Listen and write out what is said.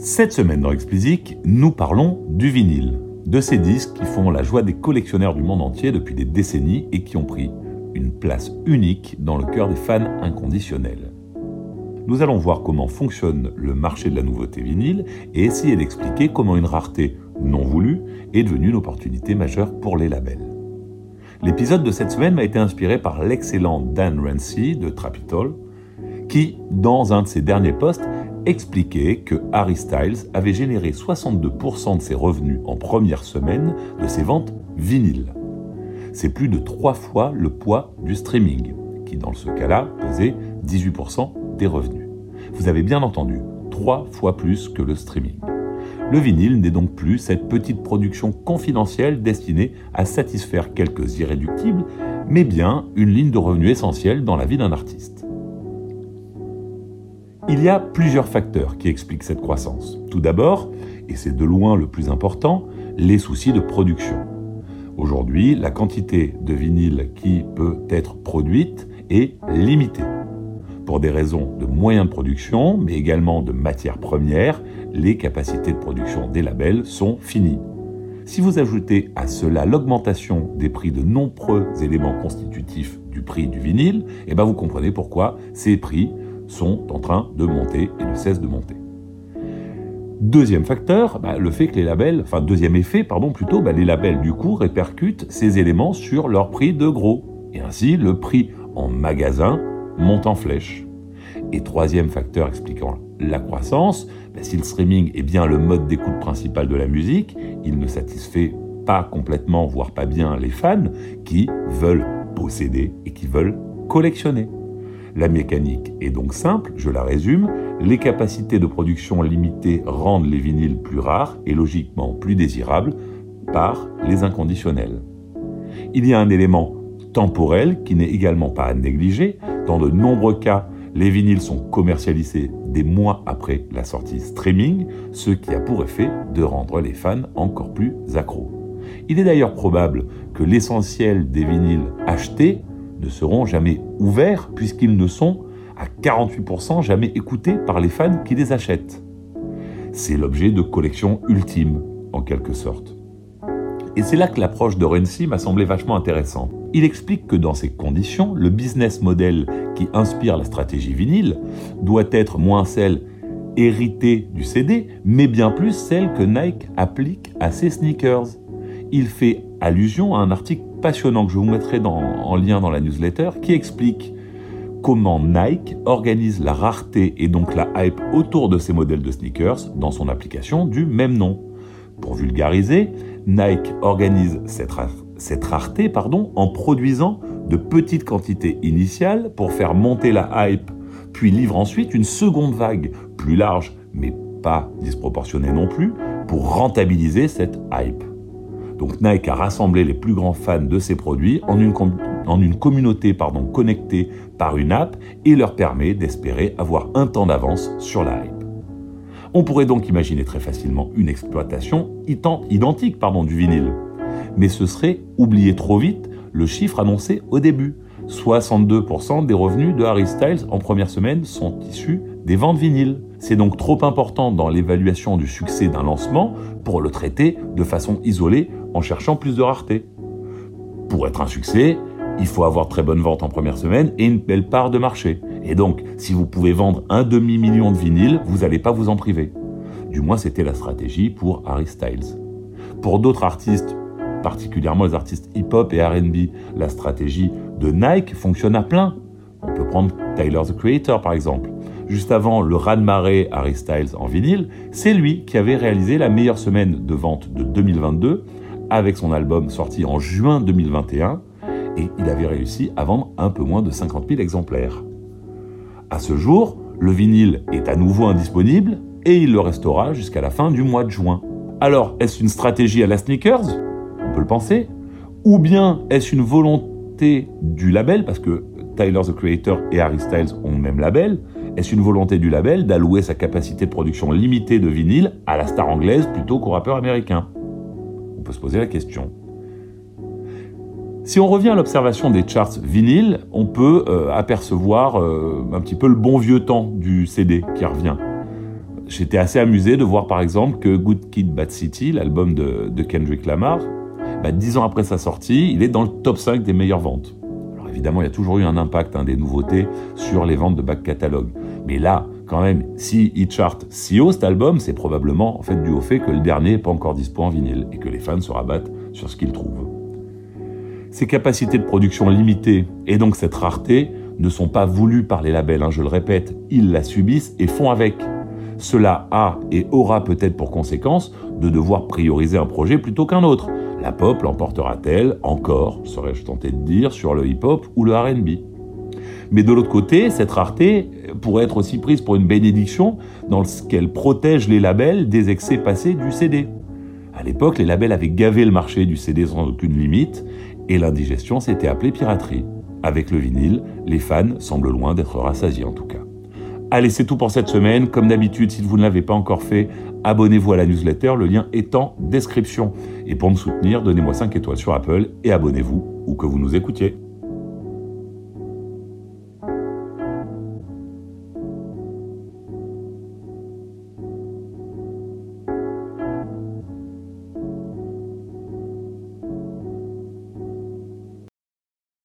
Cette semaine dans Explicit, nous parlons du vinyle, de ces disques qui font la joie des collectionneurs du monde entier depuis des décennies et qui ont pris une place unique dans le cœur des fans inconditionnels. Nous allons voir comment fonctionne le marché de la nouveauté vinyle et essayer d'expliquer comment une rareté non voulue est devenue une opportunité majeure pour les labels. L'épisode de cette semaine m'a été inspiré par l'excellent Dan Rancy de Trapitol, qui, dans un de ses derniers posts, expliquait que Harry Styles avait généré 62% de ses revenus en première semaine de ses ventes vinyles. C'est plus de trois fois le poids du streaming, qui dans ce cas-là pesait 18% des revenus. Vous avez bien entendu, trois fois plus que le streaming. Le vinyle n'est donc plus cette petite production confidentielle destinée à satisfaire quelques irréductibles, mais bien une ligne de revenus essentielle dans la vie d'un artiste. Il y a plusieurs facteurs qui expliquent cette croissance. Tout d'abord, et c'est de loin le plus important, les soucis de production. Aujourd'hui, la quantité de vinyle qui peut être produite est limitée. Pour des raisons de moyens de production, mais également de matières premières, les capacités de production des labels sont finies. Si vous ajoutez à cela l'augmentation des prix de nombreux éléments constitutifs du prix du vinyle, eh ben vous comprenez pourquoi ces prix sont en train de monter et ne cessent de monter. Deuxième facteur, bah, le fait que les labels, enfin deuxième effet, pardon, plutôt, bah, les labels du coup répercutent ces éléments sur leur prix de gros. Et ainsi, le prix en magasin monte en flèche. Et troisième facteur expliquant la croissance, bah, si le streaming est bien le mode d'écoute principal de la musique, il ne satisfait pas complètement, voire pas bien les fans qui veulent posséder et qui veulent collectionner. La mécanique est donc simple, je la résume. Les capacités de production limitées rendent les vinyles plus rares et logiquement plus désirables par les inconditionnels. Il y a un élément temporel qui n'est également pas à négliger. Dans de nombreux cas, les vinyles sont commercialisés des mois après la sortie streaming, ce qui a pour effet de rendre les fans encore plus accros. Il est d'ailleurs probable que l'essentiel des vinyles achetés ne seront jamais ouverts puisqu'ils ne sont à 48% jamais écoutés par les fans qui les achètent. C'est l'objet de collection ultime, en quelque sorte. Et c'est là que l'approche de Renzi m'a semblé vachement intéressante. Il explique que dans ces conditions, le business model qui inspire la stratégie vinyle doit être moins celle héritée du CD, mais bien plus celle que Nike applique à ses sneakers. Il fait allusion à un article passionnant que je vous mettrai en lien dans la newsletter qui explique comment Nike organise la rareté et donc la hype autour de ses modèles de sneakers dans son application du même nom. Pour vulgariser, Nike organise cette, rareté en produisant de petites quantités initiales pour faire monter la hype, puis livre ensuite une seconde vague plus large mais pas disproportionnée non plus pour rentabiliser cette hype. Donc Nike a rassemblé les plus grands fans de ses produits en une, communauté pardon, connectée par une app et leur permet d'espérer avoir un temps d'avance sur la hype. On pourrait donc imaginer très facilement une exploitation identique pardon, du vinyle. Mais ce serait oublier trop vite le chiffre annoncé au début. 62% des revenus de Harry Styles en première semaine sont issus des ventes vinyles. C'est donc trop important dans l'évaluation du succès d'un lancement pour le traiter de façon isolée en cherchant plus de rareté. Pour être un succès, il faut avoir très bonne vente en première semaine et une belle part de marché. Et donc, si vous pouvez vendre un demi-million de vinyles, vous n'allez pas vous en priver. Du moins, c'était la stratégie pour Harry Styles. Pour d'autres artistes, particulièrement les artistes hip-hop et RB, la stratégie de Nike fonctionne à plein. On peut prendre Tyler the Creator par exemple. Juste avant le raz-de-marée Harry Styles en vinyle, c'est lui qui avait réalisé la meilleure semaine de vente de 2022 avec son album sorti en juin 2021 et il avait réussi à vendre un peu moins de 50 000 exemplaires. À ce jour, le vinyle est à nouveau indisponible et il le restera jusqu'à la fin du mois de juin. Alors, est-ce une stratégie à la sneakers? On peut le penser. Ou bien est-ce une volonté du label, parce que Tyler the Creator et Harry Styles ont le même label, est-ce une volonté du label d'allouer sa capacité de production limitée de vinyle à la star anglaise plutôt qu'au rappeur américain? On peut se poser la question. Si on revient à l'observation des charts vinyles, on peut euh, apercevoir euh, un petit peu le bon vieux temps du CD qui revient. j'étais assez amusé de voir par exemple que Good Kid Bad City, l'album de, Kendrick Lamar, bah, dix ans après sa sortie, il est dans le top 5 des meilleures ventes. Alors évidemment, il y a toujours eu un impact hein, des nouveautés sur les ventes de back catalogue. Mais là, quand même, si il chart si haut cet album, c'est probablement dû au fait que le dernier n'est pas encore dispo en vinyle et que les fans se rabattent sur ce qu'ils trouvent. Ces capacités de production limitées et donc cette rareté ne sont pas voulues par les labels, hein, je le répète, ils la subissent et font avec. Cela a et aura peut-être pour conséquence de devoir prioriser un projet plutôt qu'un autre. La pop l'emportera-t-elle encore, serais-je tenté de dire, sur le hip-hop ou le RB mais de l'autre côté, cette rareté pourrait être aussi prise pour une bénédiction dans ce qu'elle protège les labels des excès passés du CD. À l'époque, les labels avaient gavé le marché du CD sans aucune limite, et l'indigestion s'était appelée piraterie. Avec le vinyle, les fans semblent loin d'être rassasiés en tout cas. Allez, c'est tout pour cette semaine. Comme d'habitude, si vous ne l'avez pas encore fait, abonnez-vous à la newsletter, le lien est en description. Et pour me soutenir, donnez-moi 5 étoiles sur Apple et abonnez-vous où que vous nous écoutiez.